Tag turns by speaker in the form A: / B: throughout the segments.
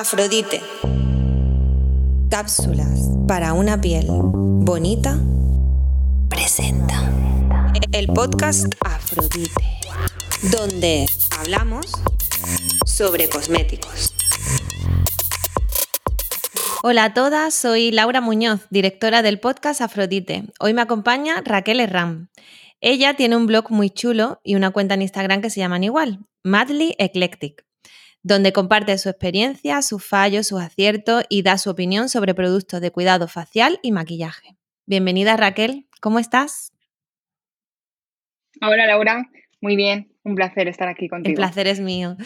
A: Afrodite. Cápsulas para una piel bonita. Presenta el podcast Afrodite, donde hablamos sobre cosméticos.
B: Hola a todas, soy Laura Muñoz, directora del podcast Afrodite. Hoy me acompaña Raquel Herram. Ella tiene un blog muy chulo y una cuenta en Instagram que se llaman igual, Madly Eclectic donde comparte su experiencia, sus fallos, sus aciertos y da su opinión sobre productos de cuidado facial y maquillaje. Bienvenida Raquel, ¿cómo estás?
C: Hola Laura, muy bien, un placer estar aquí contigo.
B: El placer es mío.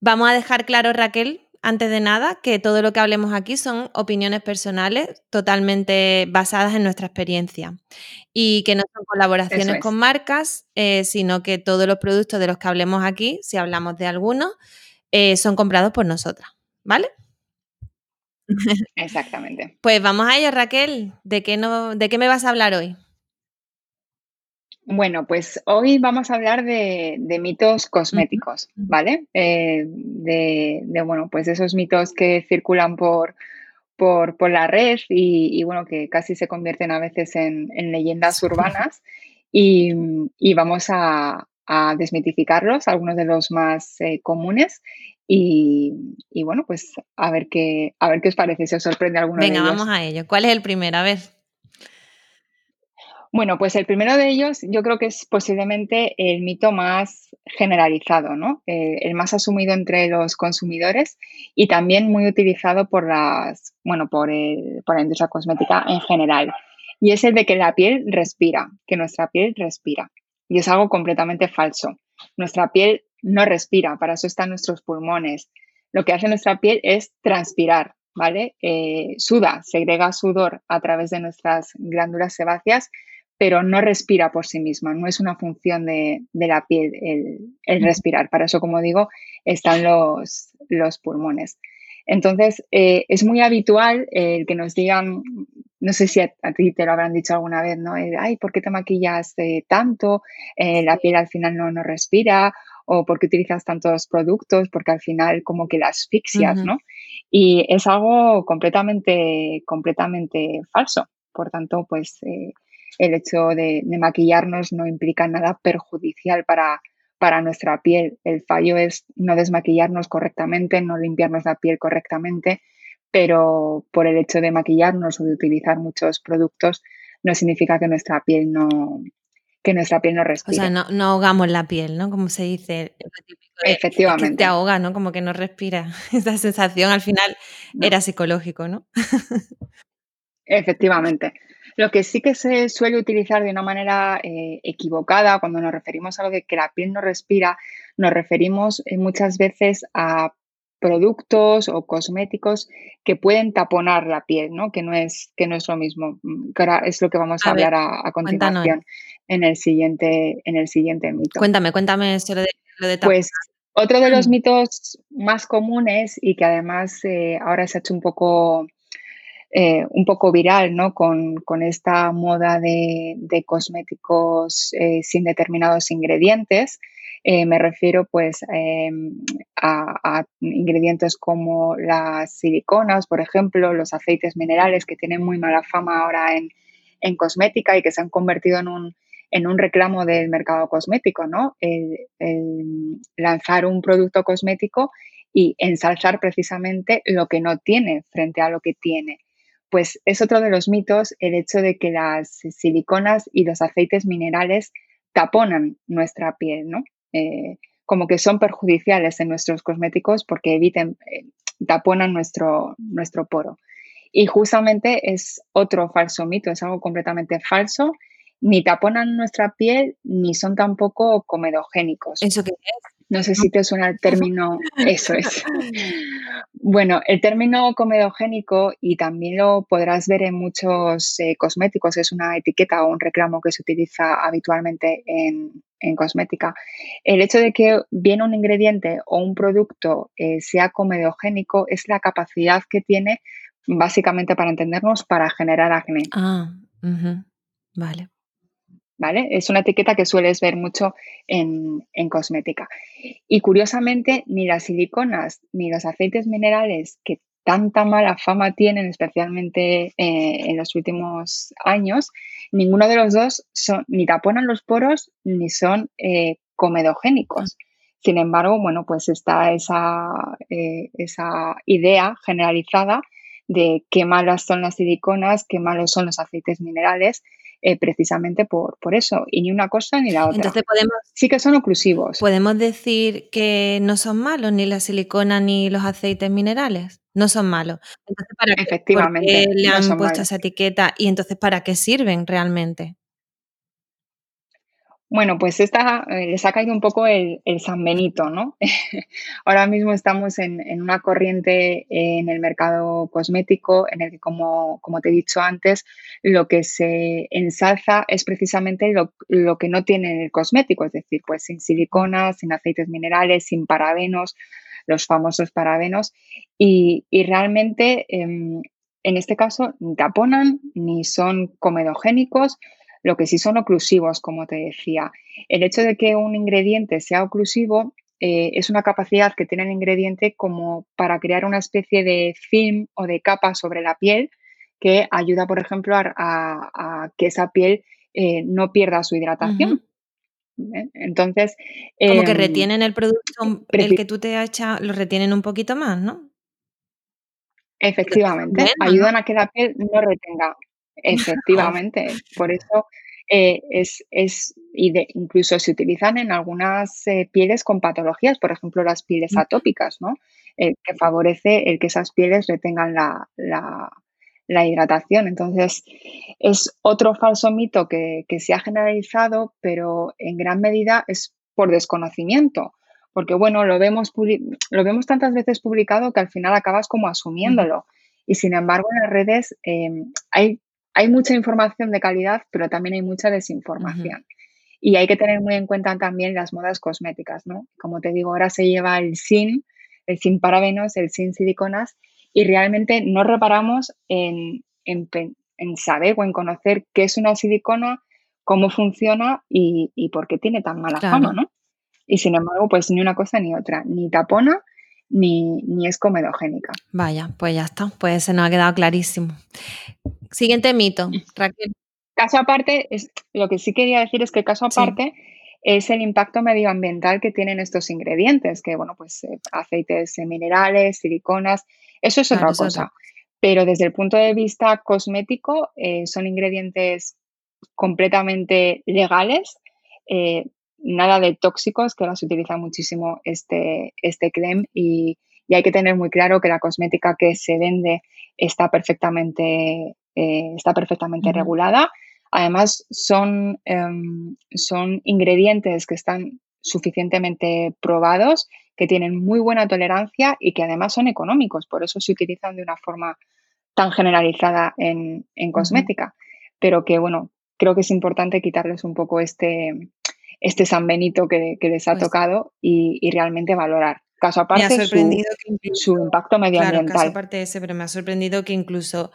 B: Vamos a dejar claro Raquel, antes de nada, que todo lo que hablemos aquí son opiniones personales totalmente basadas en nuestra experiencia y que no son colaboraciones con marcas, eh, sino que todos los productos de los que hablemos aquí, si hablamos de algunos, eh, son comprados por nosotras, ¿vale?
C: Exactamente.
B: Pues vamos a ello, Raquel. ¿De qué, no, ¿De qué me vas a hablar hoy?
C: Bueno, pues hoy vamos a hablar de, mitos cosméticos, ¿vale? Eh, de, bueno, pues esos mitos que circulan por, por, la red y, bueno, que casi se convierten a veces en, leyendas urbanas. Y, y, vamos a, a desmitificarlos, algunos de los más eh, comunes. Y, bueno, pues a ver qué, a ver qué os parece, si os sorprende alguno
B: Venga,
C: de
B: ellos. vamos a ello. ¿Cuál es el primero? A ver.
C: Bueno, pues el primero de ellos yo creo que es posiblemente el mito más generalizado, ¿no? Eh, el más asumido entre los consumidores y también muy utilizado por las, bueno, por, por la industria cosmética en general. Y es el de que la piel respira, que nuestra piel respira y es algo completamente falso. Nuestra piel no respira, para eso están nuestros pulmones. Lo que hace nuestra piel es transpirar, ¿vale? Eh, suda, segrega sudor a través de nuestras glándulas sebáceas, pero no respira por sí misma, no es una función de, la piel el, respirar. Para eso, como digo, están los, los pulmones. Entonces, eh, es muy habitual el que nos digan, no sé si a, ti te lo habrán dicho alguna vez, ¿no? Ay, ¿por qué te maquillas eh, tanto? Eh, la piel al final no, no respira o por qué utilizas tantos productos, porque al final como que la asfixias, ¿no? Y es algo completamente, completamente falso. Por tanto, pues el hecho de, de, maquillarnos no implica nada perjudicial para, para nuestra piel. El fallo es no desmaquillarnos correctamente, no limpiarnos la piel correctamente, pero por el hecho de maquillarnos o de utilizar muchos productos no significa que nuestra piel no que nuestra piel no respire.
B: O sea, no, no ahogamos la piel, ¿no? Como se dice.
C: Efectivamente.
B: que te ahoga, ¿no? Como que no respira. Esa sensación al final era psicológico, ¿no?
C: Efectivamente. Lo que sí que se suele utilizar de una manera eh, equivocada cuando nos referimos a lo de que la piel no respira, nos referimos eh, muchas veces a productos o cosméticos que pueden taponar la piel, ¿no? Que no es, que no es lo mismo. Mm, que ahora es lo que vamos a, hablar a, continuación en el siguiente, en el siguiente mito.
B: Cuéntame, cuéntame eso de, lo de
C: Pues otro de los mitos más comunes y que además eh, ahora se ha hecho un poco eh, un poco viral, ¿no? Con, esta moda de, cosméticos eh, sin determinados ingredientes. Eh, me refiero pues em, a, ingredientes como las siliconas, por ejemplo, los aceites minerales que tienen muy mala fama ahora en, cosmética y que se han convertido en un, en un reclamo del mercado cosmético, ¿no? lanzar un producto cosmético y ensalzar precisamente lo que no tiene frente a lo que tiene pues es otro de los mitos el hecho de que las siliconas y los aceites minerales taponan nuestra piel, ¿no? Eh, como que son perjudiciales en nuestros cosméticos porque eviten, eh, taponan nuestro, nuestro poro. Y justamente es otro falso mito, es algo completamente falso. Ni taponan nuestra piel, ni son tampoco comedogénicos.
B: ¿Eso qué es?
C: No sé si te suena el término, eso es. Bueno, el término comedogénico, y también lo podrás ver en muchos eh, cosméticos, es una etiqueta o un reclamo que se utiliza habitualmente en, cosmética. El hecho de que viene un ingrediente o un producto eh, sea comedogénico es la capacidad que tiene, básicamente para entendernos, para generar acné.
B: Ah, vale.
C: ¿Vale? Es una etiqueta que sueles ver mucho en, cosmética. Y curiosamente, ni las siliconas ni los aceites minerales que tanta mala fama tienen, especialmente eh, en los últimos años, ninguno de los dos son, ni taponan los poros ni son eh, comedogénicos. Sin embargo, bueno, pues está esa, eh, esa idea generalizada de qué malas son las siliconas, qué malos son los aceites minerales, eh, precisamente por, por, eso, y ni una cosa ni la otra.
B: Entonces podemos,
C: sí que son oclusivos.
B: Podemos decir que no son malos ni la silicona ni los aceites minerales. No son malos. Entonces, ¿para
C: Efectivamente.
B: le han puesto esa etiqueta? Y entonces, ¿para qué sirven realmente?
C: Bueno, pues esta eh, les ha caído un poco el, San Benito, ¿no? Ahora mismo estamos en, una corriente en el mercado cosmético en el que, como, te he dicho antes, lo que se ensalza es precisamente lo, que no tiene el cosmético, es decir, pues sin siliconas, sin aceites minerales, sin parabenos, los famosos parabenos, y, realmente em, en este caso ni taponan ni son comedogénicos, lo que sí son oclusivos, como te decía. El hecho de que un ingrediente sea oclusivo eh, es una capacidad que tiene el ingrediente como para crear una especie de film o de capa sobre la piel que ayuda, por ejemplo, a, que esa piel eh, no pierda su hidratación. Entonces.
B: Como que em, retienen el producto, el que tú te has echado, lo retienen un poquito más, ¿no?
C: Efectivamente, ayudan a que la piel no retenga Efectivamente, por eso eh, es, es incluso se utilizan en algunas eh, pieles con patologías, por ejemplo las pieles mm. atópicas, ¿no? Eh, que favorece el que esas pieles retengan la, la, hidratación. Entonces, es otro falso mito que, que, se ha generalizado, pero en gran medida es por desconocimiento. Porque, bueno, lo vemos, lo vemos tantas veces publicado que al final acabas como asumiéndolo. Y sin embargo, en las redes hay hay mucha información de calidad, pero también hay mucha desinformación. Y hay que tener muy en cuenta también las modas cosméticas, ¿no? Como te digo, ahora se lleva el sin, el sin parabenos, el sin siliconas, y realmente no reparamos en, saber o en conocer qué es una silicona, cómo funciona y, por qué tiene tan mala fama, ¿no? Y sin embargo, pues ni una cosa ni otra, ni tapona ni, ni es comedogénica.
B: Vaya, pues ya está, pues se nos ha quedado clarísimo. Siguiente mito, Raquel.
C: Caso aparte, es, lo que sí quería decir es que caso aparte es el impacto medioambiental que tienen estos ingredientes, que bueno, pues eh, aceites minerales, siliconas, eso es otra cosa. Pero desde el punto de vista cosmético, eh, son ingredientes completamente legales, eh, nada de tóxicos, que se utiliza muchísimo este, este creme y, hay que tener muy claro que la cosmética que se vende está perfectamente, eh, está perfectamente regulada. Además, son, em, son ingredientes que están suficientemente probados, que tienen muy buena tolerancia y que además son económicos. Por eso se utilizan de una forma tan generalizada en, cosmética. Pero que, bueno, creo que es importante quitarles un poco este, este San Benito que, les ha pues tocado y, realmente valorar. Caso aparte, su, impacto medioambiental.
B: Claro, caso aparte ese, pero me ha sorprendido que incluso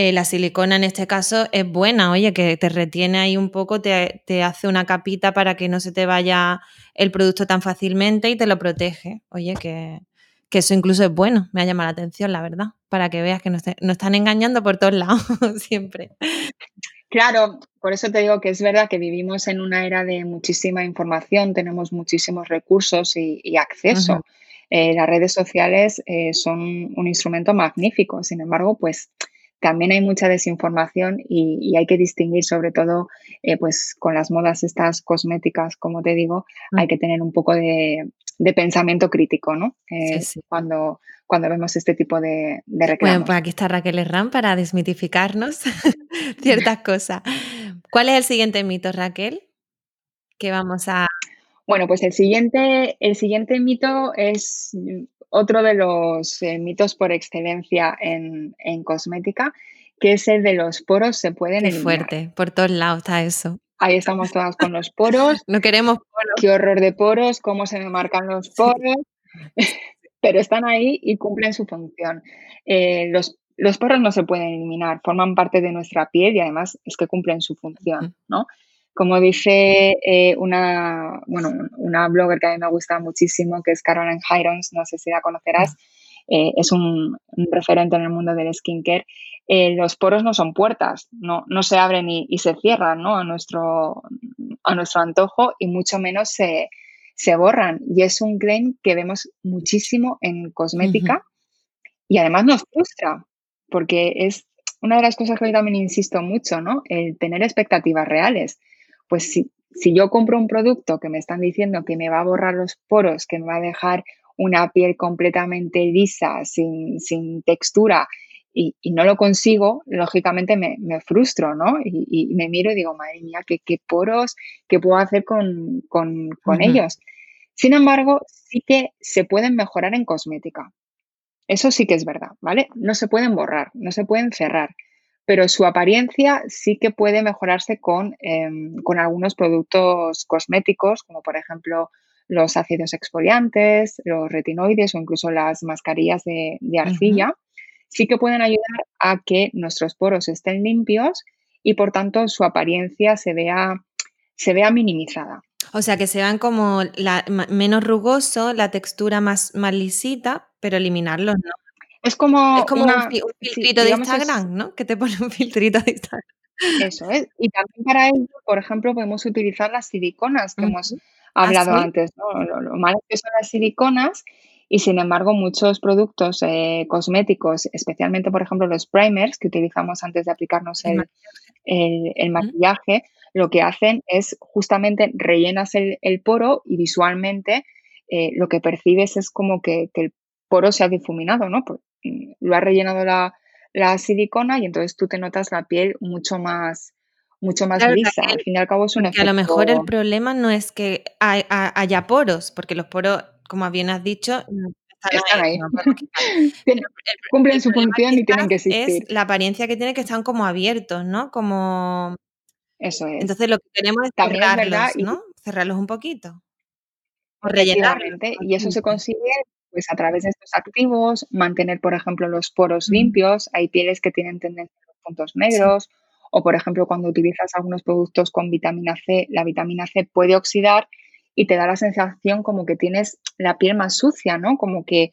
B: eh, la silicona en este caso es buena, oye, que te retiene ahí un poco, te, hace una capita para que no se te vaya el producto tan fácilmente y te lo protege. Oye, que, eso incluso es bueno, me ha llamado la atención, la verdad, para que veas que nos, nos están engañando por todos lados, siempre.
C: Claro, por eso te digo que es verdad que vivimos en una era de muchísima información, tenemos muchísimos recursos y, acceso. Eh, las redes sociales eh, son un instrumento magnífico, sin embargo, pues también hay mucha desinformación y, hay que distinguir, sobre todo, eh, pues con las modas estas cosméticas, como te digo, hay mm. que tener un poco de, pensamiento crítico, ¿no? Cuando, cuando vemos este tipo de, de reclamos.
B: Bueno, pues aquí está Raquel Herrán para desmitificarnos ciertas cosas. ¿Cuál es el siguiente mito, Raquel? Que vamos a...
C: Bueno, pues el siguiente, el siguiente mito es otro de los eh, mitos por excelencia en, cosmética, que es el de los poros se pueden
B: Qué fuerte, por todos lados está eso.
C: Ahí estamos todas con los poros.
B: no queremos poros.
C: Qué horror de poros, cómo se me marcan los poros. pero están ahí y cumplen su función. Eh, los, poros no se pueden eliminar, forman parte de nuestra piel y además es que cumplen su función, ¿no? Como dice eh, una, bueno, una blogger que a mí me gusta muchísimo, que es Caroline Hirons, no sé si la conocerás, eh, es un, referente en el mundo del skincare. Eh, los poros no son puertas, no, no se abren y, se cierran ¿no? a, nuestro, a nuestro antojo y mucho menos se, se borran. Y es un claim que vemos muchísimo en cosmética y además nos frustra porque es una de las cosas que yo también insisto mucho, ¿no? El tener expectativas reales. Pues si, si yo compro un producto que me están diciendo que me va a borrar los poros, que me va a dejar una piel completamente lisa, sin, textura, y, no lo consigo, lógicamente me, frustro, ¿no? Y, me miro y digo, madre mía, qué, poros, qué puedo hacer con, ellos. Sin embargo, sí que se pueden mejorar en cosmética. Eso sí que es verdad, ¿vale? No se pueden borrar, no se pueden cerrar, pero su apariencia sí que puede mejorarse con, em, con algunos productos cosméticos, como por ejemplo los ácidos exfoliantes, los retinoides o incluso las mascarillas de, arcilla, sí que pueden ayudar a que nuestros poros estén limpios y por tanto su apariencia se vea, se vea minimizada.
B: O sea, que se vean como la, menos rugoso, la textura más, más lisita, pero eliminarlos, ¿no?
C: Es como,
B: como un, filtrito de Instagram, ¿no? Que te pone un filtrito de Instagram.
C: Eso es. Y también para ello, por ejemplo, podemos utilizar las siliconas que hemos ¿Ah, hablado antes, ¿no? Lo, malo que son las siliconas y sin embargo muchos productos eh, cosméticos, especialmente por ejemplo los primers que utilizamos antes de aplicarnos el, maquillaje, lo que hacen es justamente rellenas el, poro y visualmente eh, lo que percibes es como que, el poro se ha difuminado, ¿no? Mm, lo ha rellenado la, la silicona y entonces tú te notas la piel mucho más mucho más lisa. al fin y al cabo es un efecto...
B: a lo mejor el problema no es que haya poros, porque los poros, como bien has dicho,
C: están, ahí. Cumplen su función y tienen que existir.
B: Es la apariencia que tiene que están como abiertos, ¿no? Como...
C: Eso es.
B: Entonces lo que tenemos es cerrarlos, ¿no? Cerrarlos un poquito. O rellenarlos.
C: Y eso se consigue pues a través de estos activos, mantener, por ejemplo, los poros limpios. Hay pieles que tienen tendencia a los puntos negros. O, por ejemplo, cuando utilizas algunos productos con vitamina C, la vitamina C puede oxidar y te da la sensación como que tienes la piel más sucia, ¿no? Como que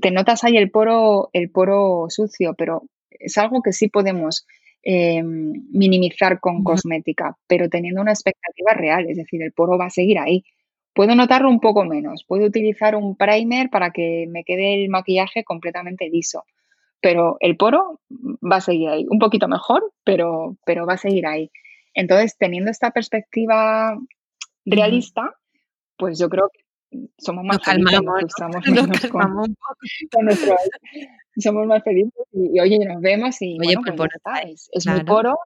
C: te notas ahí el poro, el poro sucio, pero es algo que sí podemos eh, minimizar con cosmética, pero teniendo una expectativa real, es decir, el poro va a seguir ahí. Puedo notarlo un poco menos, puedo utilizar un primer para que me quede el maquillaje completamente liso, pero el poro va a seguir ahí, un poquito mejor, pero, pero va a seguir ahí. Entonces, teniendo esta perspectiva realista, pues yo creo que somos más felices, somos más felices y, oye, nos vemos y
B: oye, pues,
C: pues es, es muy poro.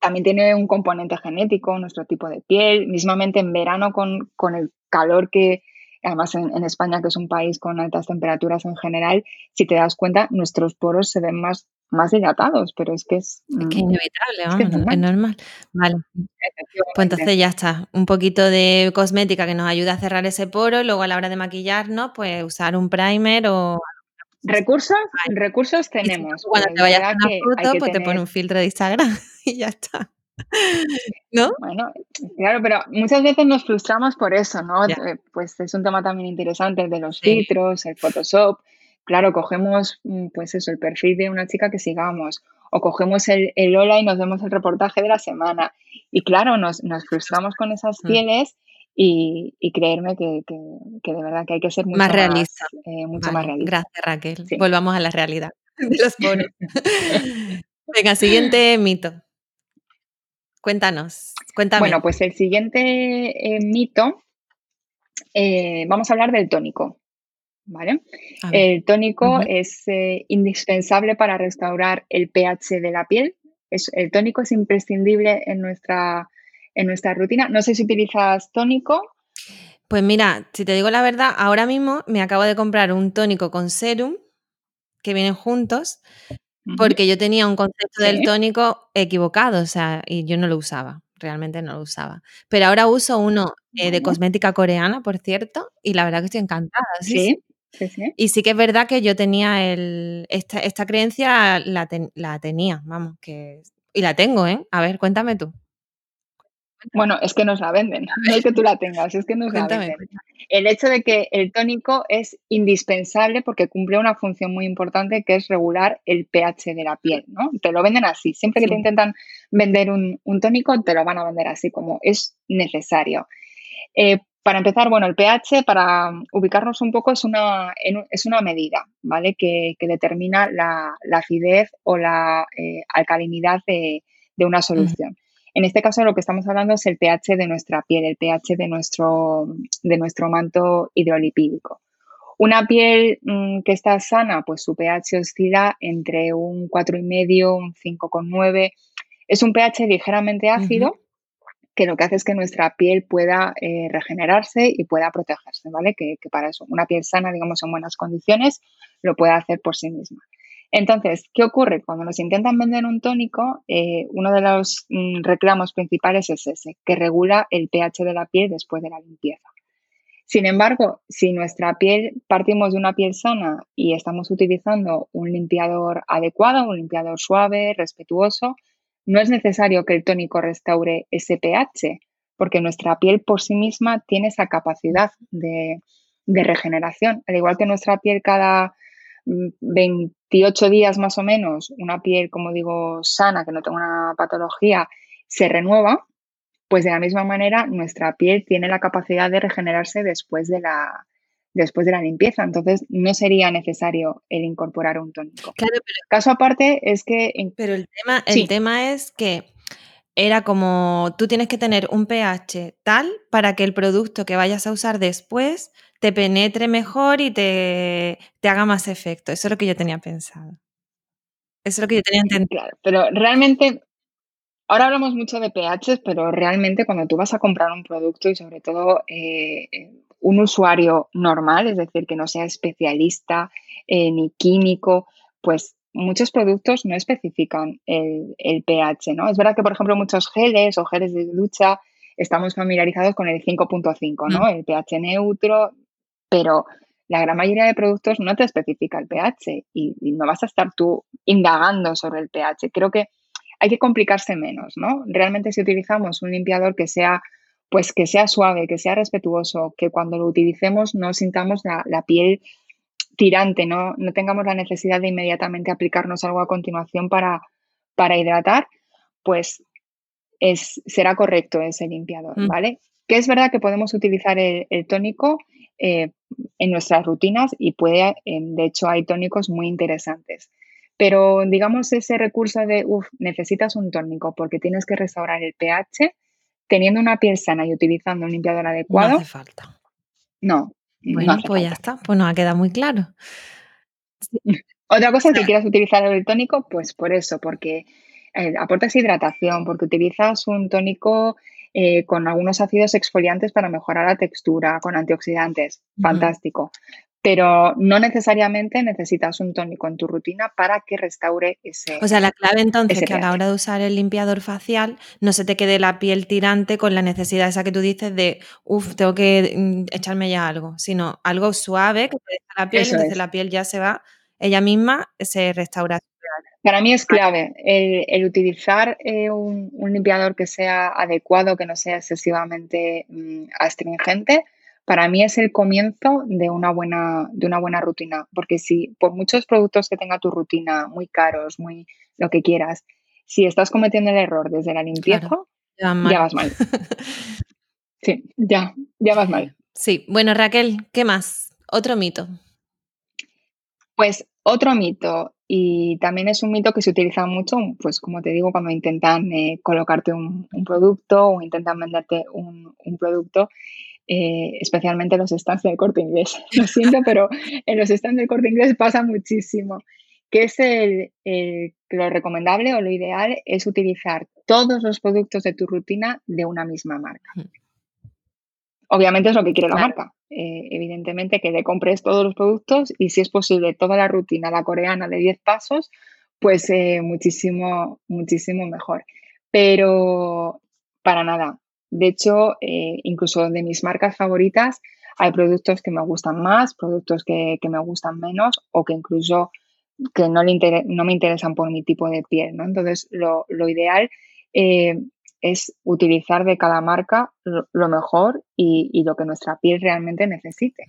C: También tiene un componente genético, nuestro tipo de piel, mismamente en verano con, con el calor que, además en, España, que es un país con altas temperaturas en general, si te das cuenta, nuestros poros se ven más, más dilatados, pero es que es...
B: Es que inevitable, es, normal. Vale. Pues entonces ya está. Un poquito de cosmética que nos ayuda a cerrar ese poro, luego a la hora de maquillarnos, pues usar un primer o
C: Recursos, recursos tenemos.
B: Cuando te vayas a una foto, pues te pone un filtro de Instagram y ya está. ¿No?
C: Bueno, claro, pero muchas veces nos frustramos por eso, ¿no? Eh, pues es un tema también interesante el de los filtros, el Photoshop. Claro, cogemos, mm, pues eso, el perfil de una chica que sigamos, o cogemos el, el Hola y nos vemos el reportaje de la semana. Y claro, nos, frustramos con esas mm. Y, creerme que, de verdad que hay que ser mucho más realista. Eh, mucho más realista.
B: Gracias, Raquel. Volvamos a la realidad de los Venga, siguiente mito. Cuéntanos, cuéntame.
C: Bueno, pues el siguiente eh, mito, eh, vamos a hablar del tónico. ¿Vale? El tónico es indispensable para restaurar el pH de la piel. Es, el tónico es imprescindible en nuestra, en nuestra rutina. No sé si utilizas tónico.
B: Pues mira, si te digo la verdad, ahora mismo me acabo de comprar un tónico con serum que vienen juntos porque yo tenía un concepto del tónico equivocado, o sea, y yo no lo usaba, realmente no lo usaba. Pero ahora uso uno eh, de cosmética coreana, por cierto, y la verdad que estoy encantada. Sí, sí. sí, Y sí que es verdad que yo tenía el, esta, esta creencia, la, la tenía, vamos, que... Y la tengo, ¿eh? A ver, cuéntame tú.
C: Bueno, es que nos la venden, no es que tú la tengas, es que nos la venden. El hecho de que el tónico es indispensable porque cumple una función muy importante que es regular el pH de la piel, ¿no? Te lo venden así. Siempre que te intentan vender un, tónico, te lo van a vender así, como es necesario. Eh, para empezar, bueno, el pH, para ubicarnos un poco, es una, es una medida, ¿vale? Que, determina la, acidez o la eh, alcalinidad de, una solución. En este caso lo que estamos hablando es el pH de nuestra piel, el pH de nuestro, de nuestro manto hidrolipídico. Una piel mm, que está sana, pues su pH oscila entre un 4,5, un 5,9. Es un pH ligeramente ácido que lo que hace es que nuestra piel pueda eh, regenerarse y pueda protegerse, ¿vale? Que, que, para eso, una piel sana, digamos, en buenas condiciones, lo puede hacer por sí misma. Entonces, ¿qué ocurre? Cuando nos intentan vender un tónico, eh, uno de los mm, reclamos principales es ese, que regula el pH de la piel después de la limpieza. Sin embargo, si nuestra piel partimos de una piel sana y estamos utilizando un limpiador adecuado, un limpiador suave, respetuoso, no es necesario que el tónico restaure ese pH, porque nuestra piel por sí misma tiene esa capacidad de, de regeneración. Al igual que nuestra piel cada 28 días más o menos, una piel, como digo, sana, que no tenga una patología, se renueva, pues de la misma manera nuestra piel tiene la capacidad de regenerarse después de la, después de la limpieza. Entonces, no sería necesario el incorporar un tónico.
B: Claro,
C: Caso aparte es que...
B: Pero el tema, el tema es que era como tú tienes que tener un pH tal para que el producto que vayas a usar después te penetre mejor y te, haga más efecto. Eso es lo que yo tenía pensado. Eso es lo que yo tenía entendido.
C: Claro, pero realmente, ahora hablamos mucho de pH, pero realmente cuando tú vas a comprar un producto y sobre todo eh, un usuario normal, es decir, que no sea especialista eh, ni químico, pues muchos productos no especifican el, el, pH, ¿no? Es verdad que, por ejemplo, muchos geles o geles de ducha estamos familiarizados con el 5.5, ¿no? Mm. El pH neutro, pero la gran mayoría de productos no te especifica el pH y, no vas a estar tú indagando sobre el pH. Creo que hay que complicarse menos, ¿no? Realmente si utilizamos un limpiador que sea, pues que sea suave, que sea respetuoso, que cuando lo utilicemos no sintamos la, piel tirante, ¿no? no tengamos la necesidad de inmediatamente aplicarnos algo a continuación para, para hidratar, pues es, será correcto ese limpiador, mm. ¿vale? Que es verdad que podemos utilizar el, tónico eh, en nuestras rutinas y puede, de hecho, hay tónicos muy interesantes. Pero digamos ese recurso de, uff, necesitas un tónico porque tienes que restaurar el pH, teniendo una piel sana y utilizando un limpiador adecuado.
B: No hace falta.
C: No.
B: Bueno, pues ya está, pues nos ha quedado muy claro.
C: Otra cosa que quieras utilizar el tónico, pues por eso, porque eh, aportas hidratación, porque utilizas un tónico eh, con algunos ácidos exfoliantes para mejorar la textura, con antioxidantes, fantástico. Pero no necesariamente necesitas un tónico en tu rutina para que restaure ese.
B: O sea, la clave entonces es que a la hora de usar el limpiador facial no se te quede la piel tirante con la necesidad esa que tú dices de, uff, tengo que mm, echarme ya algo, sino algo suave que te deja la piel, entonces la piel ya se va, ella misma se restaura.
C: Para mí es clave el, utilizar eh, un, limpiador que sea adecuado, que no sea excesivamente mm, astringente. Para mí es el comienzo de una, buena, de una buena rutina, porque si por muchos productos que tenga tu rutina, muy caros, muy lo que quieras, si estás cometiendo el error desde la limpieza, ya, vas mal. sí, ya, ya vas mal.
B: Sí, bueno Raquel, ¿qué más? Otro mito.
C: Pues otro mito, y también es un mito que se utiliza mucho, pues como te digo, cuando intentan eh, colocarte un, producto o intentan venderte un, producto, eh, especialmente los stands del corte inglés. Lo siento, pero en los stands del corte inglés pasa muchísimo. Que es el, lo recomendable o lo ideal es utilizar todos los productos de tu rutina de una misma marca. Obviamente es lo que quiere la marca. Eh, evidentemente que le compres todos los productos y si es posible toda la rutina, la coreana de 10 pasos, pues eh, muchísimo, muchísimo mejor. Pero para nada. De hecho, eh, incluso de mis marcas favoritas, hay productos que me gustan más, productos que, me gustan menos o que incluso que no, le no me interesan por mi tipo de piel. ¿no? Entonces, lo, lo ideal es utilizar de cada marca lo, mejor y, lo que nuestra piel realmente necesite.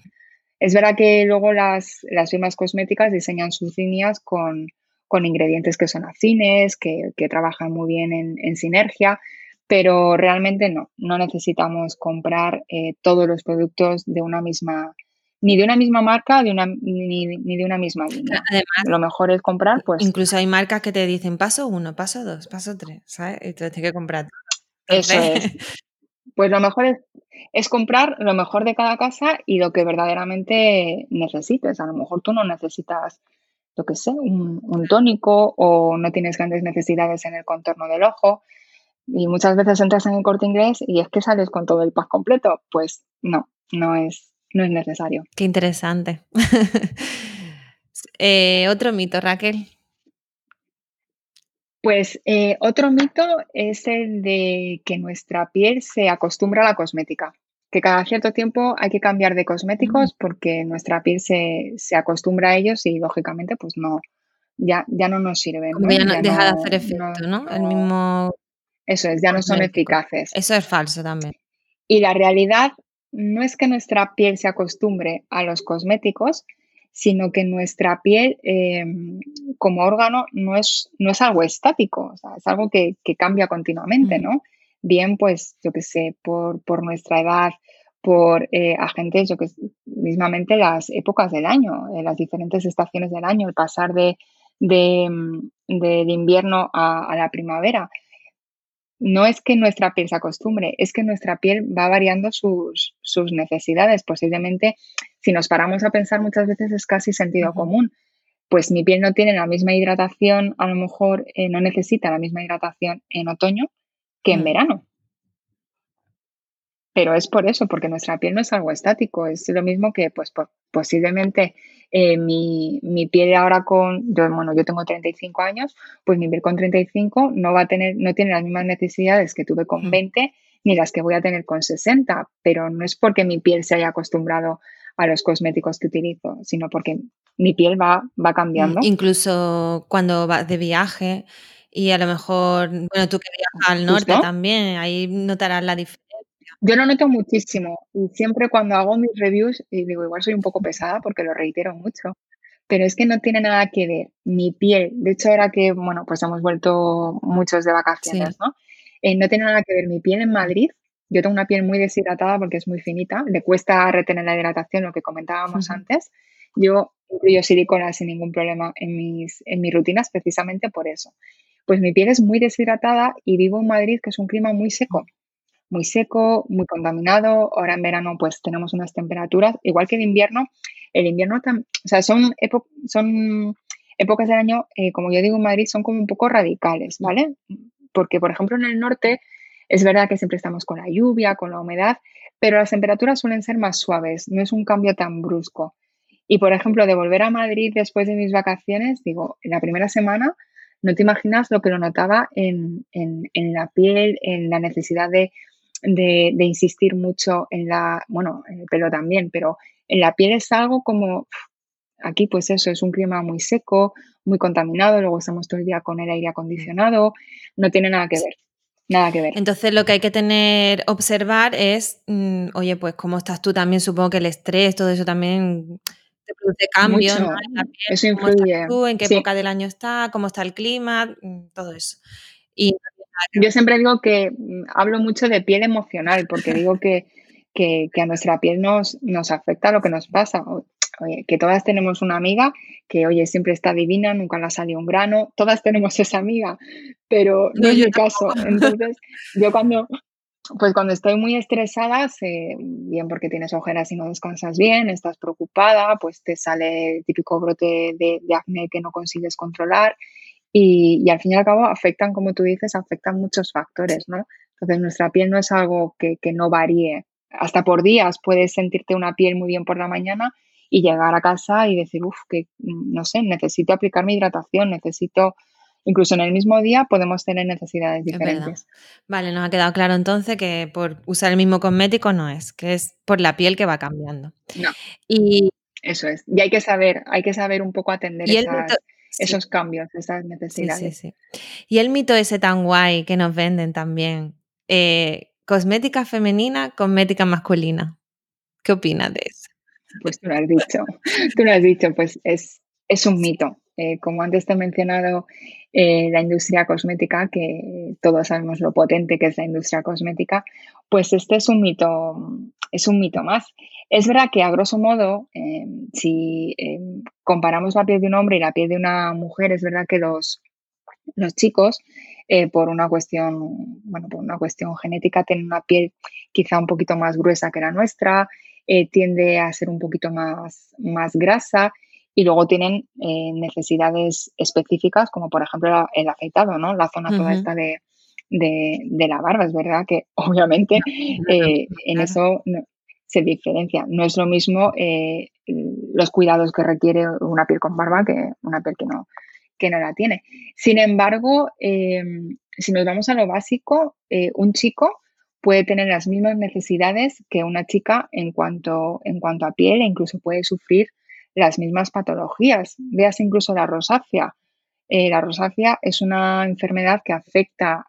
C: Es verdad que luego las, las firmas cosméticas diseñan sus líneas con, ingredientes que son afines, que, trabajan muy bien en, sinergia, pero realmente no, no necesitamos comprar eh, todos los productos de una misma, ni de una misma marca de una, ni, de una misma línea. Además, lo mejor es comprar, pues.
B: Incluso hay marcas que te dicen paso uno, paso dos, paso tres, ¿sabes? Y te tienes que comprar.
C: Eso es. Pues lo mejor es, comprar lo mejor de cada casa y lo que verdaderamente necesites. A lo mejor tú no necesitas, lo que sé, un, un tónico o no tienes grandes necesidades en el contorno del ojo. Y muchas veces entras en el corte inglés y es que sales con todo el pack completo. Pues no, no es, no es necesario.
B: Qué interesante. Eh, otro mito, Raquel.
C: Pues eh, otro mito es el de que nuestra piel se acostumbra a la cosmética, que cada cierto tiempo hay que cambiar de cosméticos porque nuestra piel se, acostumbra a ellos y lógicamente pues no, ya, ya no nos sirven.
B: ya, deja de hacer efecto, ¿no? El mismo...
C: Eso es, ya no son eficaces.
B: Eso es falso también.
C: Y la realidad no es que nuestra piel se acostumbre a los cosméticos, sino que nuestra piel em, como órgano no es, no es algo estático, es algo que, cambia continuamente, ¿no? Bien, pues, yo qué sé, por, nuestra edad, por eh, agentes, yo que mismamente las épocas del año, eh, las diferentes estaciones del año, el pasar de, de, em, del invierno a, a, la primavera no es que nuestra piel se acostumbre, es que nuestra piel va variando sus, necesidades. Posiblemente, si nos paramos a pensar muchas veces es casi sentido común. Pues mi piel no tiene la misma hidratación, a lo mejor eh, no necesita la misma hidratación en otoño que en mm. verano. Pero es por eso, porque nuestra piel no es algo estático, es lo mismo que pues posiblemente eh, mi, piel ahora con, yo, bueno, yo tengo 35 años, pues mi piel con 35 no va a tener, no tiene las mismas necesidades que tuve con 20 mm. ni las que voy a tener con 60, pero no es porque mi piel se haya acostumbrado a los cosméticos que utilizo, sino porque mi piel va, va cambiando.
B: Incluso cuando vas de viaje y a lo mejor, bueno, tú que viajas al norte también, ahí notarás la diferencia
C: yo lo noto muchísimo y siempre cuando hago mis reviews, y digo, igual soy un poco pesada porque lo reitero mucho, pero es que no tiene nada que ver mi piel. De hecho, ahora que, bueno, pues hemos vuelto muchos de vacaciones, ¿no? Eh, no tiene nada que ver mi piel en Madrid. Yo tengo una piel muy deshidratada porque es muy finita, le cuesta retener la hidratación, lo que comentábamos antes. Yo incluyo silicona sin ningún problema en mis, en mis rutinas precisamente por eso. Pues mi piel es muy deshidratada y vivo en Madrid, que es un clima muy seco muy seco, muy contaminado. Ahora en verano pues tenemos unas temperaturas, igual que en invierno. El invierno, o sea, son, son épocas del año, eh, como yo digo en Madrid, son como un poco radicales, ¿vale? Porque, por ejemplo, en el norte es verdad que siempre estamos con la lluvia, con la humedad, pero las temperaturas suelen ser más suaves, no es un cambio tan brusco. Y, por ejemplo, de volver a Madrid después de mis vacaciones, digo, en la primera semana, no te imaginas lo que lo notaba en, en la piel, en la necesidad de de, insistir mucho en la, bueno, en el pelo también, pero en la piel es algo como, aquí pues eso, es un clima muy seco, muy contaminado, luego estamos todo el día con el aire acondicionado, no tiene nada que ver. Nada que ver.
B: Entonces lo que hay que tener, observar es, mm, oye, pues cómo estás tú también, supongo que el estrés, todo eso también te produce cambios.
C: eso influye.
B: en qué época del año está, cómo está el clima, mm, todo eso. Y
C: yo siempre digo que mm, hablo mucho de piel emocional, porque digo que, a nuestra piel nos, nos afecta lo que nos pasa. Oye, que todas tenemos una amiga que, oye, siempre está divina, nunca le ha salido un grano, todas tenemos esa amiga, pero no, es mi caso. Entonces, yo cuando, pues cuando estoy muy estresada, bien porque tienes ojeras y no descansas bien, estás preocupada, pues te sale el típico brote de, de acné que no consigues controlar y, al fin y al cabo afectan, como tú dices, afectan muchos factores, ¿no? Entonces nuestra piel no es algo que, no varíe. Hasta por días puedes sentirte una piel muy bien por la mañana y llegar a casa y decir, uff, que mm, no sé, necesito aplicar mi hidratación, necesito, incluso en el mismo día podemos tener necesidades diferentes.
B: vale, nos ha quedado claro entonces que por usar el mismo cosmético no es, que es por la piel que va cambiando.
C: No. Y eso es. Y hay que saber, hay que saber un poco atender esas esos cambios, esas necesidades.
B: Sí, sí, Y el mito ese tan guay que nos venden también, eh, cosmética femenina, cosmética masculina. ¿Qué opinas de eso?
C: Pues tú lo has dicho, tú lo has dicho, pues es, es un mito. Eh, como antes te he mencionado, eh, la industria cosmética, que todos sabemos lo potente que es la industria cosmética, pues este es un mito, es un mito más. Es verdad que a grosso modo, em, si comparamos la piel de un hombre y la piel de una mujer, es verdad que los, los chicos, eh, por una cuestión, bueno, por una cuestión genética, tienen una piel quizá un poquito más gruesa que la nuestra, eh, tiende a ser un poquito más, más grasa y luego tienen eh, necesidades específicas, como por ejemplo el afeitado, ¿no? La zona toda esta de, de, la barba. Es verdad que obviamente en eso se diferencia. No es lo mismo eh, los cuidados que requiere una piel con barba que una piel que no, que no la tiene. Sin embargo, eh, si nos vamos a lo básico, eh, un chico puede tener las mismas necesidades que una chica en cuanto, en cuanto a piel e incluso puede sufrir las mismas patologías. Veas incluso la rosácea. la rosácea es una enfermedad que afecta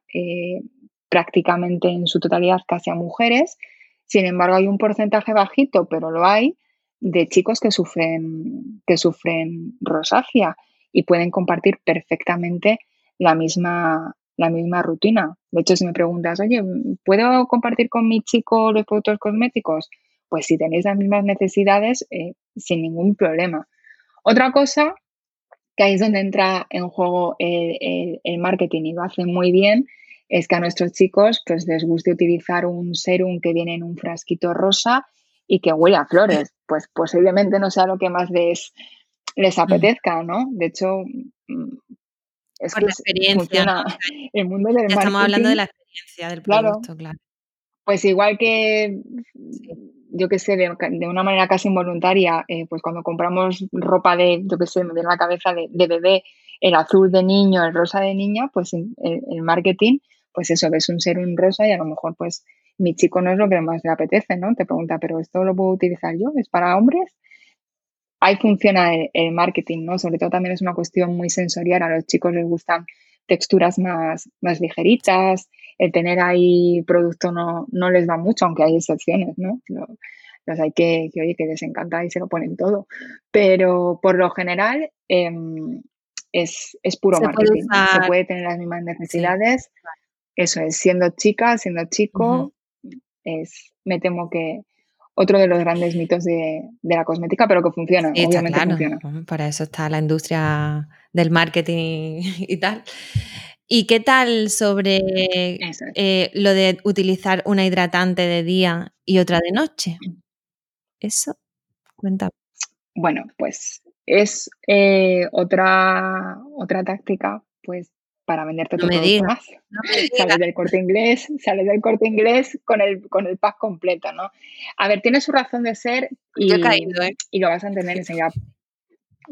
C: prácticamente en su totalidad casi a mujeres sin embargo, hay un porcentaje bajito, pero lo hay, de chicos que sufren, que sufren rosácea y pueden compartir perfectamente la misma, la misma rutina. De hecho, si me preguntas, oye, ¿puedo compartir con mi chico los productos cosméticos? Pues si tenéis las mismas necesidades, eh, sin ningún problema. Otra cosa, que ahí es donde entra en juego el, el marketing y lo hace muy bien, es que a nuestros chicos pues les guste utilizar un serum que viene en un frasquito rosa y que huele a flores. Pues posiblemente no sea lo que más les, les mm. apetezca, ¿no? De hecho,
B: mm, es Por la experiencia.
C: El mundo del marketing,
B: Estamos hablando de la experiencia del producto, claro.
C: Pues igual que, yo qué sé, de, una manera casi involuntaria, eh, pues cuando compramos ropa de, yo qué sé, me viene la cabeza de, bebé, el azul de niño, el rosa de niña, pues el marketing pues eso, ves un ser un rosa y a lo mejor pues mi chico no es lo que más le apetece, ¿no? Te pregunta, ¿pero esto lo puedo utilizar yo? ¿Es para hombres? Ahí funciona el, marketing, ¿no? Sobre todo también es una cuestión muy sensorial. A los chicos les gustan texturas más, más ligeritas, el tener ahí producto no, no les va mucho, aunque hay excepciones, ¿no? Los, hay que, que, oye, que les encanta y se lo ponen todo. Pero por lo general em, es, puro marketing. se puede tener las mismas necesidades eso es, siendo chica, siendo chico, es, me temo que otro de los grandes mitos de, la cosmética, pero que funciona, obviamente funciona.
B: Para eso está la industria del marketing y tal. ¿Y qué tal sobre eh, lo de utilizar una hidratante de día y otra de noche? Eso, cuenta.
C: Bueno, pues es eh, otra, otra táctica pues para venderte tu producto más. sales del corte inglés, sales del corte inglés con el, con el pack completo, ¿no? A ver, tiene su razón de ser y, ¿eh? y lo vas a entender enseguida.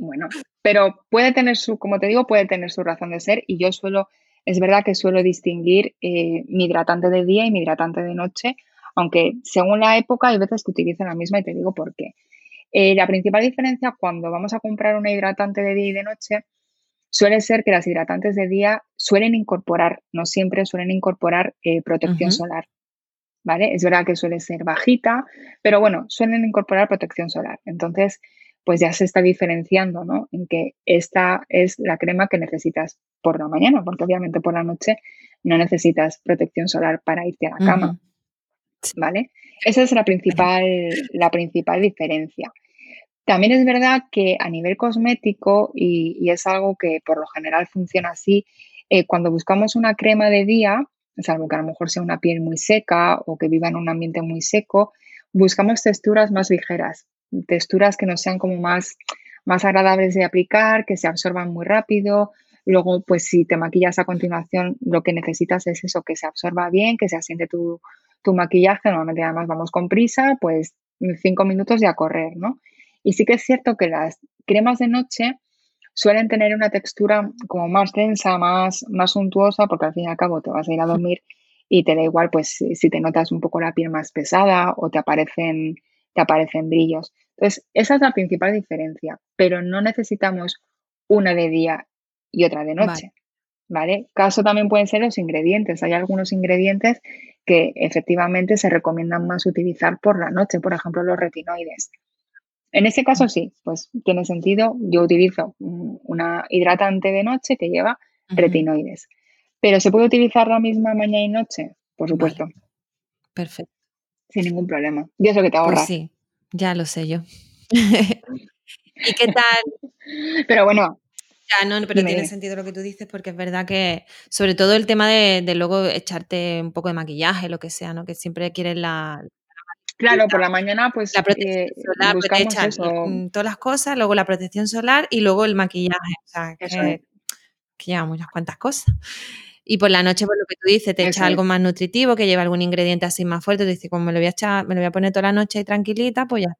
C: Bueno, pero puede tener su, como te digo, puede tener su razón de ser y yo suelo, es verdad que suelo distinguir eh, mi hidratante de día y mi hidratante de noche, aunque según la época hay veces que utilizan la misma y te digo por qué. Eh, la principal diferencia cuando vamos a comprar una hidratante de día y de noche suele ser que las hidratantes de día suelen incorporar, no siempre suelen incorporar eh, protección solar. ¿Vale? Es verdad que suele ser bajita, pero bueno, suelen incorporar protección solar. Entonces, pues ya se está diferenciando, ¿no? En que esta es la crema que necesitas por la mañana, porque obviamente por la noche no necesitas protección solar para irte a la cama. ¿Vale? Esa es la principal, la principal diferencia. También es verdad que a nivel cosmético, y, es algo que por lo general funciona así, eh, cuando buscamos una crema de día, salvo que a lo mejor sea una piel muy seca o que viva en un ambiente muy seco, buscamos texturas más ligeras, texturas que no sean como más, más agradables de aplicar, que se absorban muy rápido. Luego, pues si te maquillas a continuación, lo que necesitas es eso, que se absorba bien, que se asiente tu, tu maquillaje. Normalmente además vamos con prisa, pues cinco minutos y a correr, ¿no? Y sí que es cierto que las cremas de noche suelen tener una textura como más densa, más, más suntuosa, porque al fin y al cabo te vas a ir a dormir y te da igual pues si te notas un poco la piel más pesada o te aparecen, te aparecen brillos. Entonces, esa es la principal diferencia, pero no necesitamos una de día y otra de noche. ¿vale? Caso también pueden ser los ingredientes. Hay algunos ingredientes que efectivamente se recomiendan más utilizar por la noche, por ejemplo, los retinoides. En ese caso sí, pues tiene sentido. Yo utilizo una hidratante de noche que lleva retinoides. Pero ¿se puede utilizar la misma mañana y noche? Por supuesto.
B: Perfecto.
C: Sin ningún problema. Y eso que te ahorra.
B: Pues sí, ya lo sé yo. ¿Y qué tal?
C: Pero bueno,
B: ya, no, pero tiene sentido lo que tú dices porque es verdad que, sobre todo el tema de, luego echarte un poco de maquillaje, lo que sea, ¿no? Que siempre quieres la...
C: claro, por la mañana pues
B: la protección eh, solar, buscamos mm, todas las cosas, luego la protección solar y luego el maquillaje, o sea, que, que lleva unas cuantas cosas. Y por la noche, por lo que tú dices, te echa algo más nutritivo, que lleva algún ingrediente así más fuerte, te dices, como me lo voy a echar, me lo voy a poner toda la noche ahí tranquilita, pues ya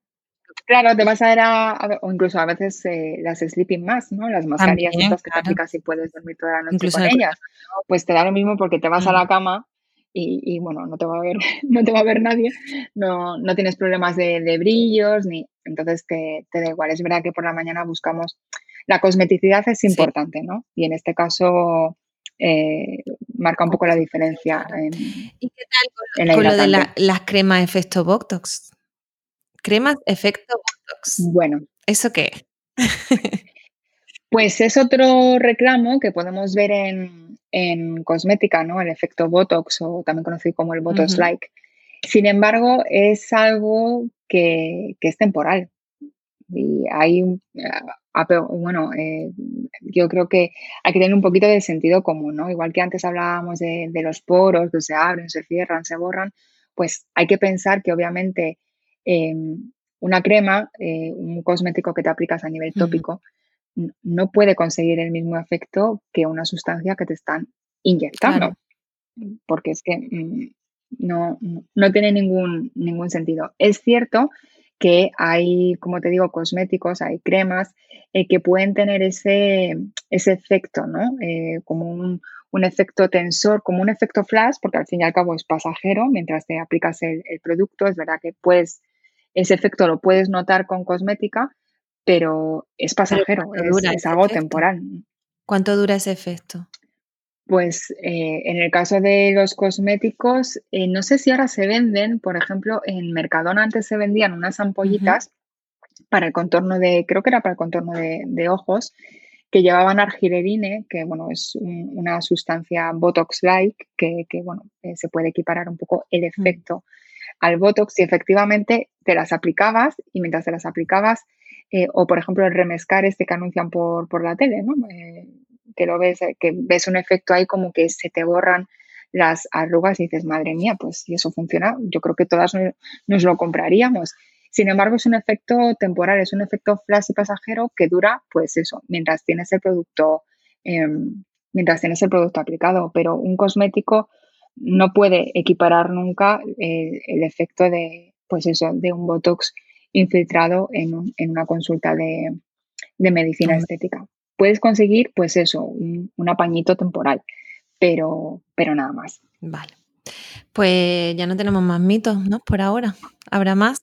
C: Claro, te vas a ver a, o incluso a veces eh, las sleeping más, ¿no? Las mascarillas estas que te aplicas y puedes dormir toda la noche con ellas. Pues te da lo mismo porque te vas a la mm. cama y, bueno, no te va a ver, no te va a ver nadie, no, no tienes problemas de, brillos, ni entonces te, te, da igual. Es verdad que por la mañana buscamos la cosmeticidad es importante, ¿no? Y en este caso eh, marca un poco la diferencia. En,
B: ¿Y qué tal con, lo de las cremas efecto Botox? Cremas efecto Botox.
C: Bueno.
B: ¿Eso qué?
C: pues es otro reclamo que podemos ver en, cosmética, ¿no? El efecto Botox o también conocido como el Botox Like. Sin embargo, es algo que, es temporal. Y hay, bueno, eh, yo creo que hay que tener un poquito de sentido común, ¿no? Igual que antes hablábamos de, de los poros que se abren, se cierran, se borran, pues hay que pensar que obviamente Em, una crema, eh, un cosmético que te aplicas a nivel tópico, no puede conseguir el mismo efecto que una sustancia que te están inyectando. Porque es que mm, no, no, tiene ningún, ningún sentido. Es cierto que hay, como te digo, cosméticos, hay cremas eh, que pueden tener ese, ese efecto, ¿no? Eh, como un, un, efecto tensor, como un efecto flash, porque al fin y al cabo es pasajero mientras te aplicas el, el producto. Es verdad que puedes ese efecto lo puedes notar con cosmética, pero es pasajero, es, algo temporal.
B: ¿Cuánto dura ese efecto?
C: Pues eh, en el caso de los cosméticos, eh, no sé si ahora se venden, por ejemplo, en Mercadona antes se vendían unas ampollitas para el contorno de, creo que era para el contorno de, ojos, que llevaban argilerine, que bueno, es una sustancia Botox-like, que, bueno, eh, se puede equiparar un poco el mm. efecto al Botox y efectivamente te las aplicabas y mientras te las aplicabas, o por ejemplo el remescar este que anuncian por, por la tele, ¿no? Que lo ves, eh, que ves un efecto ahí como que se te borran las arrugas y dices, madre mía, pues si eso funciona, yo creo que todas nos lo compraríamos. Sin embargo, es un efecto temporal, es un efecto flash y pasajero que dura, pues eso, mientras tienes el producto, em, mientras tienes el producto aplicado. Pero un cosmético no puede equiparar nunca eh, el efecto de, pues eso, de un Botox infiltrado en, una consulta de, medicina estética. Puedes conseguir, pues eso, un, apañito temporal, pero, pero nada más.
B: Vale. Pues ya no tenemos más mitos, ¿no? Por ahora. Habrá más,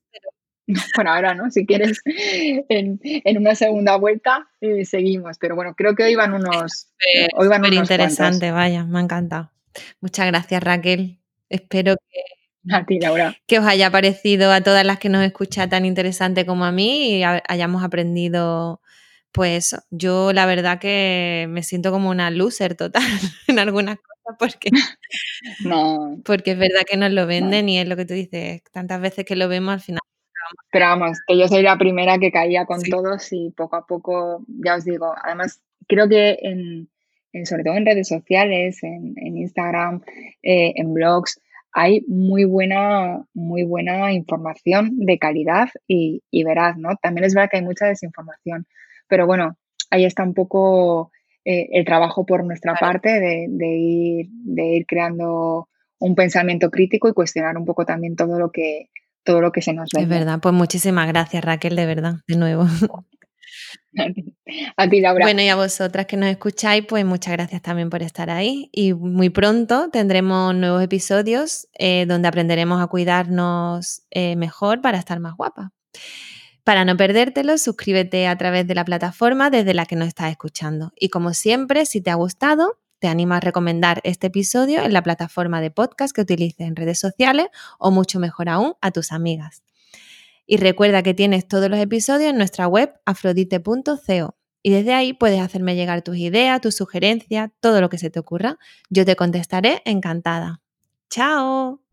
C: Por ahora, ¿no? Si quieres, en, una segunda vuelta eh, seguimos. Pero bueno, creo que hoy van unos.
B: hoy van unos interesante, vaya, me ha encantado. Muchas gracias, Raquel. Espero que, que os haya parecido a todas las que nos escuchan tan interesante como a mí y hayamos aprendido. Pues yo la verdad que me siento como una loser total en algunas cosas porque,
C: no.
B: porque es verdad que nos lo venden y es lo que tú dices, tantas veces que lo vemos al final
C: pero vamos, que yo soy la primera que caía con todos y poco a poco, ya os digo, además creo que en, sobre todo en redes sociales, en, Instagram, eh, en blogs, hay muy buena, muy buena información de calidad y, veraz, ¿no? También es verdad que hay mucha desinformación, pero bueno, ahí está un poco eh, el trabajo por nuestra parte de, ir, de ir creando un pensamiento crítico y cuestionar un poco también todo lo que todo lo que se nos ve.
B: Es verdad, pues muchísimas gracias Raquel, de verdad, de nuevo.
C: A ti, Laura.
B: Bueno, y a vosotras que nos escucháis, pues muchas gracias también por estar ahí. Y muy pronto tendremos nuevos episodios eh, donde aprenderemos a cuidarnos eh, mejor para estar más guapas. Para no perdértelo, suscríbete a través de la plataforma desde la que nos estás escuchando. Y como siempre, si te ha gustado, te animo a recomendar este episodio en la plataforma de podcast que utilices en redes sociales o mucho mejor aún a tus amigas. Y recuerda que tienes todos los episodios en nuestra web afrodite.co y desde ahí puedes hacerme llegar tus ideas, tus sugerencias, todo lo que se te ocurra. Yo te contestaré encantada. ¡Chao!